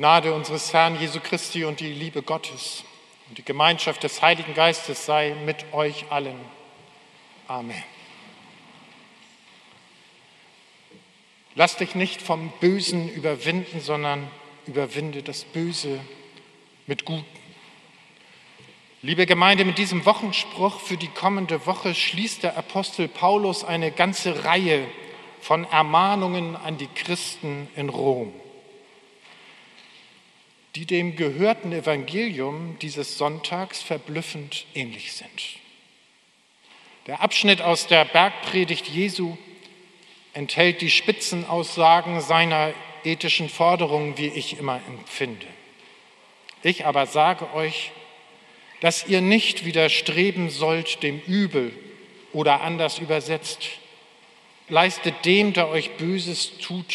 Gnade unseres Herrn Jesu Christi und die Liebe Gottes und die Gemeinschaft des Heiligen Geistes sei mit euch allen. Amen. Lass dich nicht vom Bösen überwinden, sondern überwinde das Böse mit Guten. Liebe Gemeinde, mit diesem Wochenspruch für die kommende Woche schließt der Apostel Paulus eine ganze Reihe von Ermahnungen an die Christen in Rom die dem gehörten Evangelium dieses Sonntags verblüffend ähnlich sind. Der Abschnitt aus der Bergpredigt Jesu enthält die Spitzenaussagen seiner ethischen Forderungen, wie ich immer empfinde. Ich aber sage euch, dass ihr nicht widerstreben sollt dem Übel oder anders übersetzt, leistet dem, der euch Böses tut,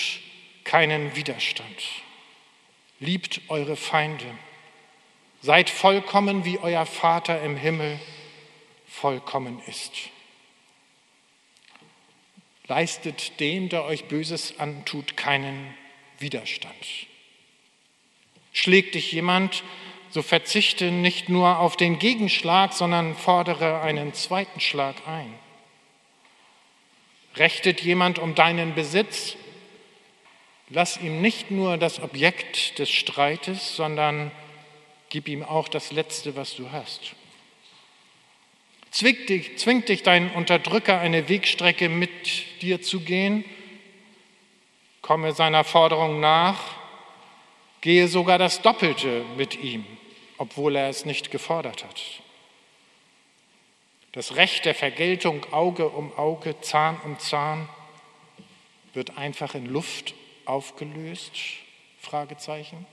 keinen Widerstand. Liebt eure Feinde. Seid vollkommen, wie euer Vater im Himmel vollkommen ist. Leistet dem, der euch Böses antut, keinen Widerstand. Schlägt dich jemand, so verzichte nicht nur auf den Gegenschlag, sondern fordere einen zweiten Schlag ein. Rechtet jemand um deinen Besitz, Lass ihm nicht nur das Objekt des Streites, sondern gib ihm auch das Letzte, was du hast. Zwingt dich, zwingt dich dein Unterdrücker, eine Wegstrecke mit dir zu gehen, komme seiner Forderung nach, gehe sogar das Doppelte mit ihm, obwohl er es nicht gefordert hat. Das Recht der Vergeltung Auge um Auge, Zahn um Zahn wird einfach in Luft aufgelöst? Fragezeichen.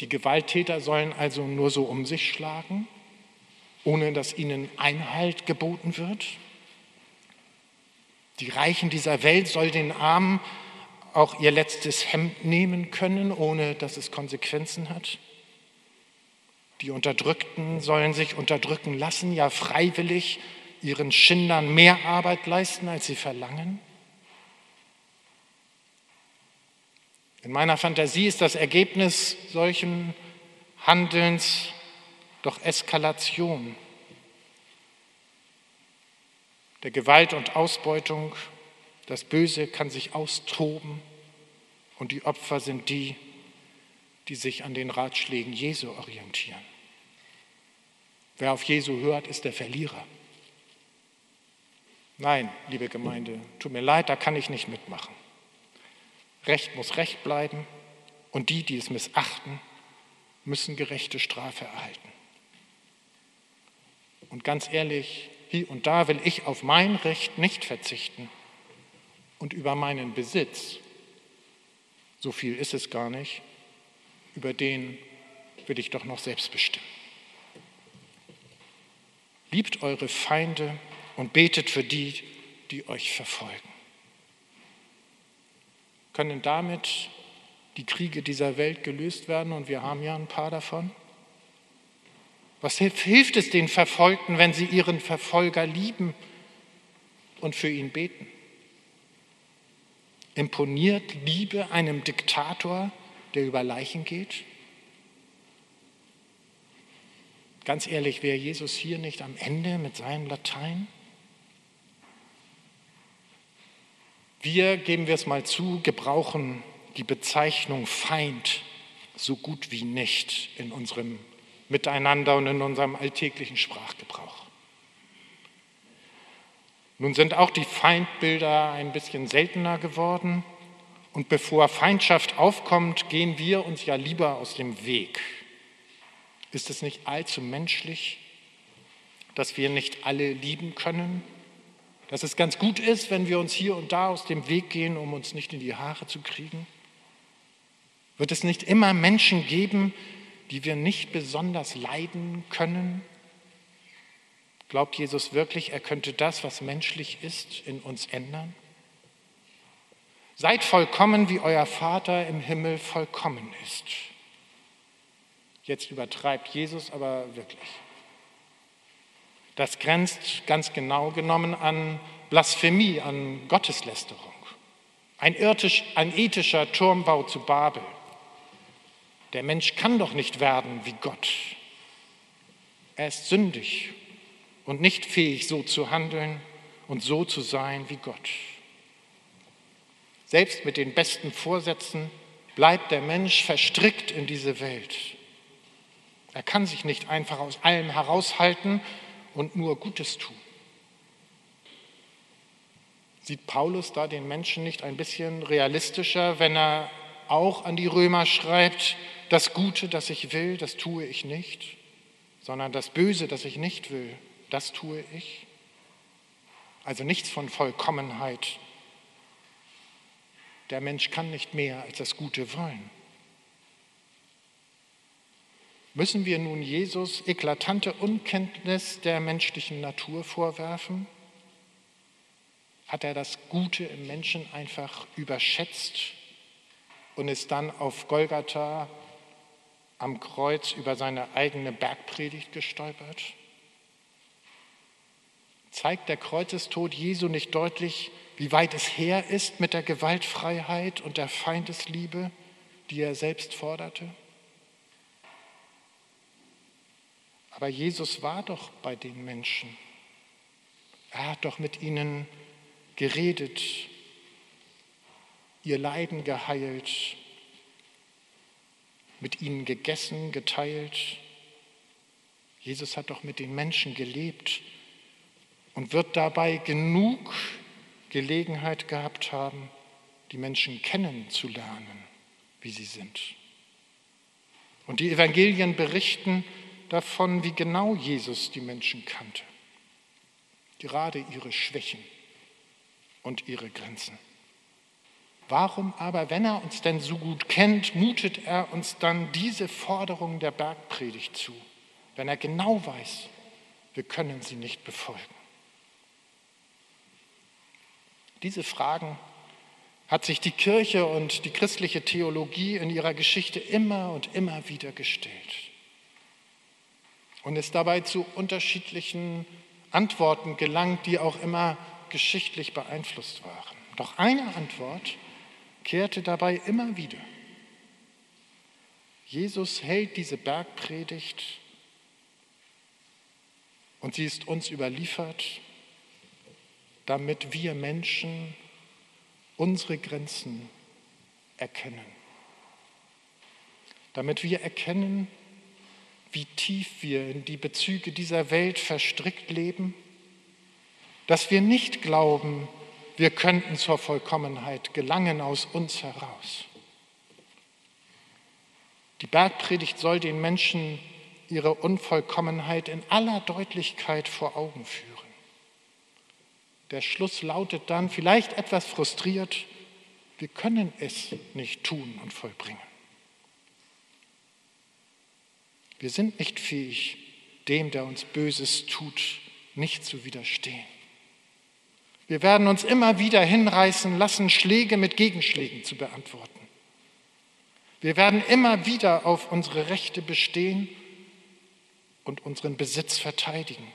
Die Gewalttäter sollen also nur so um sich schlagen, ohne dass ihnen Einhalt geboten wird. Die Reichen dieser Welt sollen den Armen auch ihr letztes Hemd nehmen können, ohne dass es Konsequenzen hat. Die Unterdrückten sollen sich unterdrücken lassen, ja freiwillig ihren Schindern mehr Arbeit leisten, als sie verlangen. In meiner Fantasie ist das Ergebnis solchen Handelns doch Eskalation der Gewalt und Ausbeutung. Das Böse kann sich austoben und die Opfer sind die, die sich an den Ratschlägen Jesu orientieren. Wer auf Jesu hört, ist der Verlierer. Nein, liebe Gemeinde, tut mir leid, da kann ich nicht mitmachen. Recht muss Recht bleiben und die, die es missachten, müssen gerechte Strafe erhalten. Und ganz ehrlich, hier und da will ich auf mein Recht nicht verzichten und über meinen Besitz, so viel ist es gar nicht, über den will ich doch noch selbst bestimmen. Liebt eure Feinde und betet für die, die euch verfolgen. Können damit die Kriege dieser Welt gelöst werden? Und wir haben ja ein paar davon. Was hilft es den Verfolgten, wenn sie ihren Verfolger lieben und für ihn beten? Imponiert Liebe einem Diktator, der über Leichen geht? Ganz ehrlich, wäre Jesus hier nicht am Ende mit seinem Latein? Wir, geben wir es mal zu, gebrauchen die Bezeichnung Feind so gut wie nicht in unserem Miteinander und in unserem alltäglichen Sprachgebrauch. Nun sind auch die Feindbilder ein bisschen seltener geworden und bevor Feindschaft aufkommt, gehen wir uns ja lieber aus dem Weg. Ist es nicht allzu menschlich, dass wir nicht alle lieben können dass es ganz gut ist, wenn wir uns hier und da aus dem Weg gehen, um uns nicht in die Haare zu kriegen? Wird es nicht immer Menschen geben, die wir nicht besonders leiden können? Glaubt Jesus wirklich, er könnte das, was menschlich ist, in uns ändern? Seid vollkommen, wie euer Vater im Himmel vollkommen ist. Jetzt übertreibt Jesus aber wirklich. Das grenzt ganz genau genommen an Blasphemie, an Gotteslästerung. ein, irdisch, ein ethischer Turmbau zu Babel. Der Mensch kann doch nicht werden wie Gott. Er ist sündig und nicht fähig, so zu handeln und so zu sein wie Gott. Selbst mit den besten Vorsätzen bleibt der Mensch verstrickt in diese Welt. Er kann sich nicht einfach aus allem heraushalten und nur Gutes tun. Sieht Paulus da den Menschen nicht ein bisschen realistischer, wenn er auch an die Römer schreibt, das Gute, das ich will, das tue ich nicht, sondern das Böse, das ich nicht will, das tue ich? Also nichts von Vollkommenheit. Der Mensch kann nicht mehr als das Gute wollen. Müssen wir nun Jesus eklatante Unkenntnis der menschlichen Natur vorwerfen? Hat er das Gute im Menschen einfach überschätzt und ist dann auf Golgatha am Kreuz über seine eigene Bergpredigt gestolpert? Zeigt der Kreuzestod Jesu nicht deutlich, wie weit es her ist mit der Gewaltfreiheit und der Feindesliebe, die er selbst forderte? Aber Jesus war doch bei den Menschen. Er hat doch mit ihnen geredet, ihr Leiden geheilt, mit ihnen gegessen, geteilt. Jesus hat doch mit den Menschen gelebt und wird dabei genug Gelegenheit gehabt haben, die Menschen kennenzulernen, wie sie sind. Und die Evangelien berichten davon, wie genau Jesus die Menschen kannte, gerade ihre Schwächen und ihre Grenzen. Warum aber, wenn er uns denn so gut kennt, mutet er uns dann diese Forderung der Bergpredigt zu, wenn er genau weiß, wir können sie nicht befolgen? Diese Fragen hat sich die Kirche und die christliche Theologie in ihrer Geschichte immer und immer wieder gestellt und ist dabei zu unterschiedlichen Antworten gelangt, die auch immer geschichtlich beeinflusst waren. Doch eine Antwort kehrte dabei immer wieder. Jesus hält diese Bergpredigt und sie ist uns überliefert, damit wir Menschen unsere Grenzen erkennen. Damit wir erkennen, wie tief wir in die Bezüge dieser Welt verstrickt leben dass wir nicht glauben, wir könnten zur Vollkommenheit gelangen aus uns heraus. Die Bergpredigt soll den Menschen ihre Unvollkommenheit in aller Deutlichkeit vor Augen führen. Der Schluss lautet dann, vielleicht etwas frustriert, wir können es nicht tun und vollbringen. Wir sind nicht fähig, dem, der uns Böses tut, nicht zu widerstehen. Wir werden uns immer wieder hinreißen lassen, Schläge mit Gegenschlägen zu beantworten. Wir werden immer wieder auf unsere Rechte bestehen und unseren Besitz verteidigen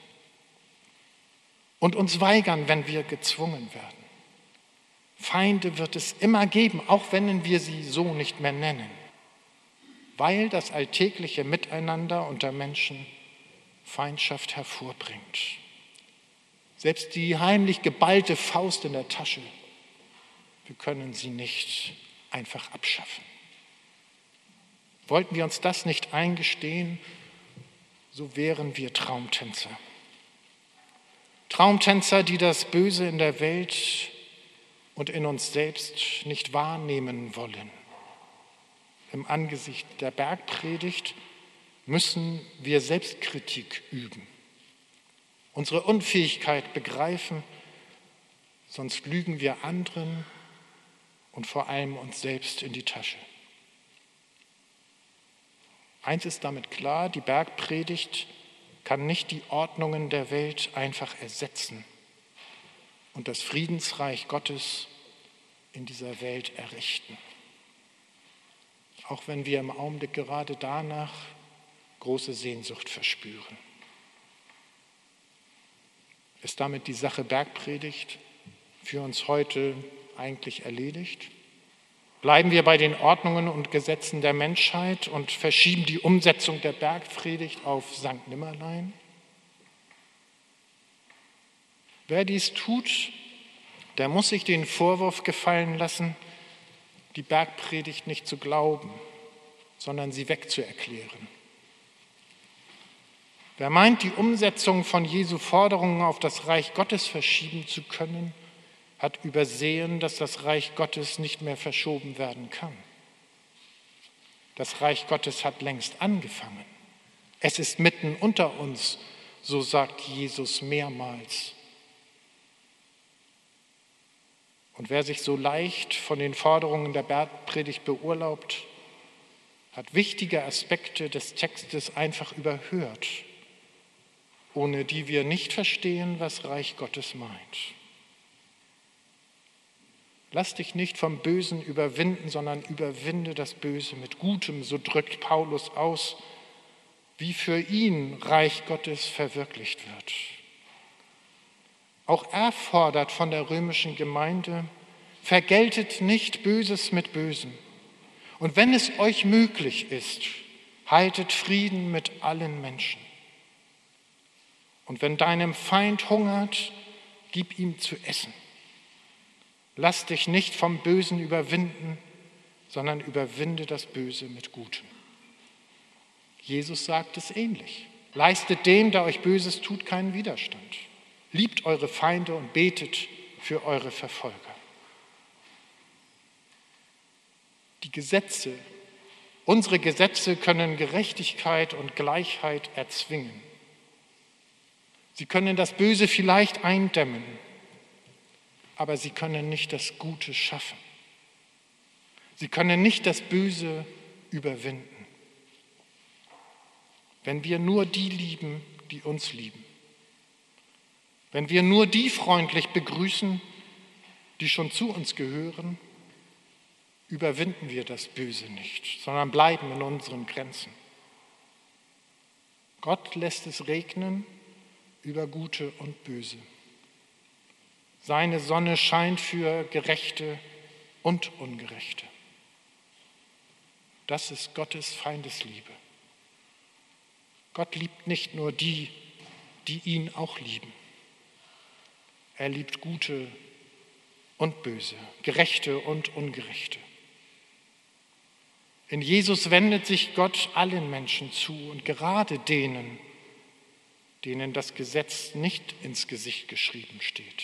und uns weigern, wenn wir gezwungen werden. Feinde wird es immer geben, auch wenn wir sie so nicht mehr nennen, weil das alltägliche Miteinander unter Menschen Feindschaft hervorbringt. Selbst die heimlich geballte Faust in der Tasche, wir können sie nicht einfach abschaffen. Wollten wir uns das nicht eingestehen, so wären wir Traumtänzer. Traumtänzer, die das Böse in der Welt und in uns selbst nicht wahrnehmen wollen. Im Angesicht der Bergpredigt müssen wir Selbstkritik üben unsere Unfähigkeit begreifen, sonst lügen wir anderen und vor allem uns selbst in die Tasche. Eins ist damit klar, die Bergpredigt kann nicht die Ordnungen der Welt einfach ersetzen und das Friedensreich Gottes in dieser Welt errichten. Auch wenn wir im Augenblick gerade danach große Sehnsucht verspüren. Ist damit die Sache Bergpredigt für uns heute eigentlich erledigt? Bleiben wir bei den Ordnungen und Gesetzen der Menschheit und verschieben die Umsetzung der Bergpredigt auf St. Nimmerlein? Wer dies tut, der muss sich den Vorwurf gefallen lassen, die Bergpredigt nicht zu glauben, sondern sie wegzuerklären. Wer meint, die Umsetzung von Jesu Forderungen auf das Reich Gottes verschieben zu können, hat übersehen, dass das Reich Gottes nicht mehr verschoben werden kann. Das Reich Gottes hat längst angefangen. Es ist mitten unter uns, so sagt Jesus mehrmals. Und wer sich so leicht von den Forderungen der Bergpredigt beurlaubt, hat wichtige Aspekte des Textes einfach überhört, ohne die wir nicht verstehen, was Reich Gottes meint. Lass dich nicht vom Bösen überwinden, sondern überwinde das Böse mit Gutem, so drückt Paulus aus, wie für ihn Reich Gottes verwirklicht wird. Auch er fordert von der römischen Gemeinde, vergeltet nicht Böses mit Bösem. Und wenn es euch möglich ist, haltet Frieden mit allen Menschen. Und wenn deinem Feind hungert, gib ihm zu essen. Lass dich nicht vom Bösen überwinden, sondern überwinde das Böse mit Gutem. Jesus sagt es ähnlich. Leistet dem, der euch Böses tut, keinen Widerstand. Liebt eure Feinde und betet für eure Verfolger. Die Gesetze, unsere Gesetze können Gerechtigkeit und Gleichheit erzwingen. Sie können das Böse vielleicht eindämmen, aber sie können nicht das Gute schaffen. Sie können nicht das Böse überwinden. Wenn wir nur die lieben, die uns lieben, wenn wir nur die freundlich begrüßen, die schon zu uns gehören, überwinden wir das Böse nicht, sondern bleiben in unseren Grenzen. Gott lässt es regnen über Gute und Böse. Seine Sonne scheint für Gerechte und Ungerechte. Das ist Gottes Feindesliebe. Gott liebt nicht nur die, die ihn auch lieben. Er liebt Gute und Böse, Gerechte und Ungerechte. In Jesus wendet sich Gott allen Menschen zu und gerade denen, denen das Gesetz nicht ins Gesicht geschrieben steht.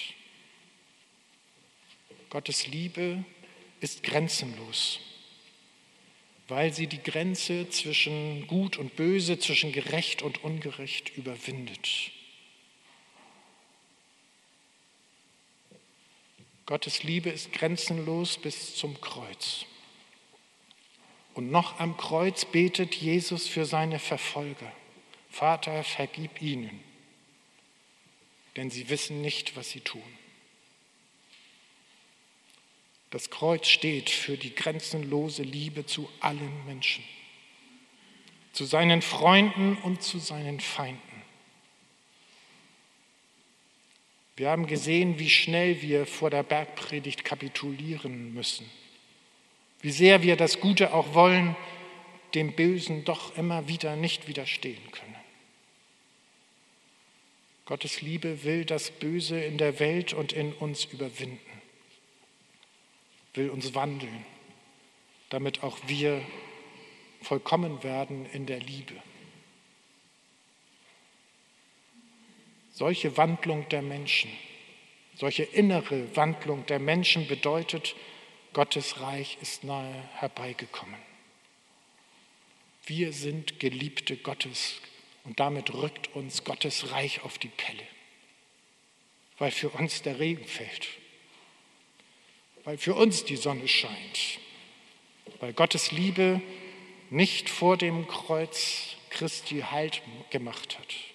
Gottes Liebe ist grenzenlos, weil sie die Grenze zwischen Gut und Böse, zwischen gerecht und ungerecht überwindet. Gottes Liebe ist grenzenlos bis zum Kreuz. Und noch am Kreuz betet Jesus für seine Verfolger. Vater, vergib ihnen, denn sie wissen nicht, was sie tun. Das Kreuz steht für die grenzenlose Liebe zu allen Menschen, zu seinen Freunden und zu seinen Feinden. Wir haben gesehen, wie schnell wir vor der Bergpredigt kapitulieren müssen wie sehr wir das Gute auch wollen, dem Bösen doch immer wieder nicht widerstehen können. Gottes Liebe will das Böse in der Welt und in uns überwinden, will uns wandeln, damit auch wir vollkommen werden in der Liebe. Solche Wandlung der Menschen, solche innere Wandlung der Menschen bedeutet, Gottes Reich ist nahe herbeigekommen. Wir sind Geliebte Gottes und damit rückt uns Gottes Reich auf die Pelle, weil für uns der Regen fällt, weil für uns die Sonne scheint, weil Gottes Liebe nicht vor dem Kreuz Christi Halt gemacht hat.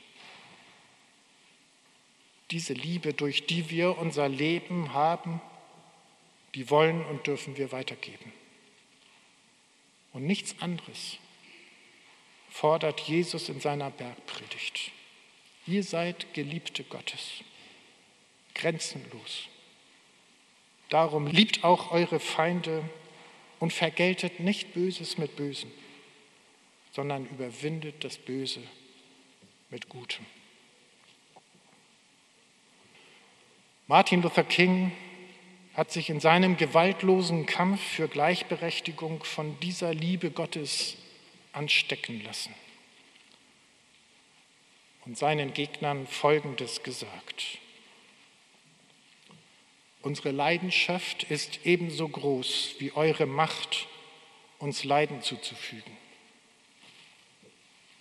Diese Liebe, durch die wir unser Leben haben, die wollen und dürfen wir weitergeben. Und nichts anderes fordert Jesus in seiner Bergpredigt. Ihr seid Geliebte Gottes, grenzenlos. Darum liebt auch eure Feinde und vergeltet nicht Böses mit Bösen, sondern überwindet das Böse mit Gutem. Martin Luther King hat sich in seinem gewaltlosen Kampf für Gleichberechtigung von dieser Liebe Gottes anstecken lassen und seinen Gegnern Folgendes gesagt. Unsere Leidenschaft ist ebenso groß wie eure Macht, uns Leiden zuzufügen.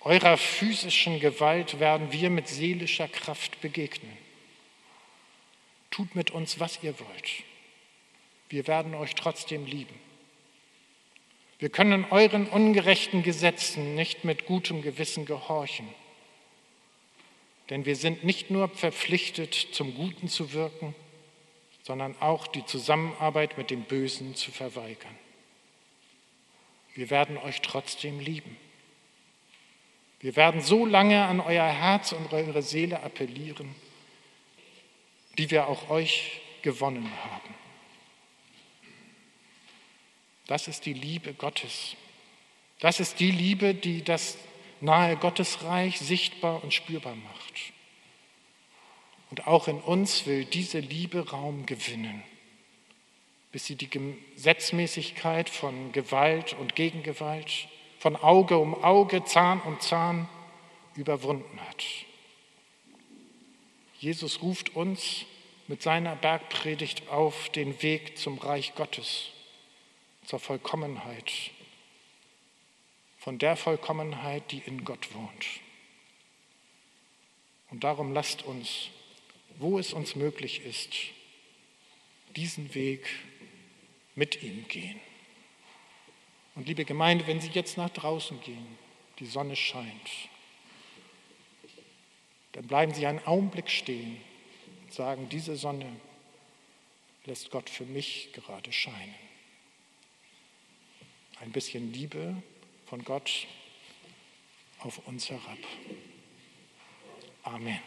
Eurer physischen Gewalt werden wir mit seelischer Kraft begegnen. Tut mit uns, was ihr wollt. Wir werden euch trotzdem lieben. Wir können euren ungerechten Gesetzen nicht mit gutem Gewissen gehorchen, denn wir sind nicht nur verpflichtet, zum Guten zu wirken, sondern auch die Zusammenarbeit mit dem Bösen zu verweigern. Wir werden euch trotzdem lieben. Wir werden so lange an euer Herz und eure Seele appellieren, die wir auch euch gewonnen haben. Das ist die Liebe Gottes. Das ist die Liebe, die das nahe Gottesreich sichtbar und spürbar macht. Und auch in uns will diese Liebe Raum gewinnen, bis sie die Gesetzmäßigkeit von Gewalt und Gegengewalt, von Auge um Auge, Zahn um Zahn überwunden hat. Jesus ruft uns mit seiner Bergpredigt auf den Weg zum Reich Gottes zur Vollkommenheit, von der Vollkommenheit, die in Gott wohnt. Und darum lasst uns, wo es uns möglich ist, diesen Weg mit ihm gehen. Und liebe Gemeinde, wenn Sie jetzt nach draußen gehen, die Sonne scheint, dann bleiben Sie einen Augenblick stehen und sagen, diese Sonne lässt Gott für mich gerade scheinen ein bisschen Liebe von Gott auf uns herab. Amen.